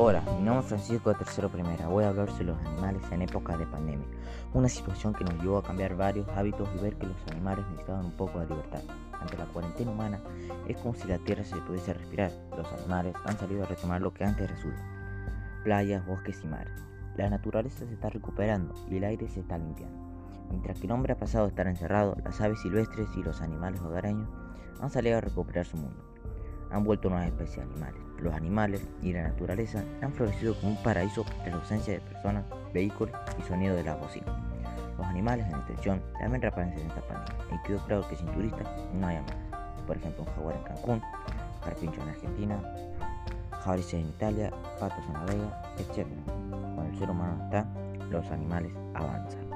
Hola, mi nombre es Francisco de Tercero Primera. Voy a hablar sobre los animales en época de pandemia. Una situación que nos llevó a cambiar varios hábitos y ver que los animales necesitaban un poco de libertad. Ante la cuarentena humana, es como si la tierra se pudiese respirar. Los animales han salido a retomar lo que antes suyo. Playas, bosques y mares. La naturaleza se está recuperando y el aire se está limpiando. Mientras que el hombre ha pasado a estar encerrado, las aves silvestres y los animales hogareños han salido a recuperar su mundo han vuelto nuevas especies animales. Los animales y la naturaleza han florecido como un paraíso tras la ausencia de personas, vehículos y sonido de la bocina. Los animales en extensión también reaparecen en esta pandemia y quedó claro que sin turistas no hay más. Por ejemplo, un jaguar en Cancún, carpincho en Argentina, jabalíes en Italia, patos en La Vega, etc. Cuando el ser humano está, los animales avanzan.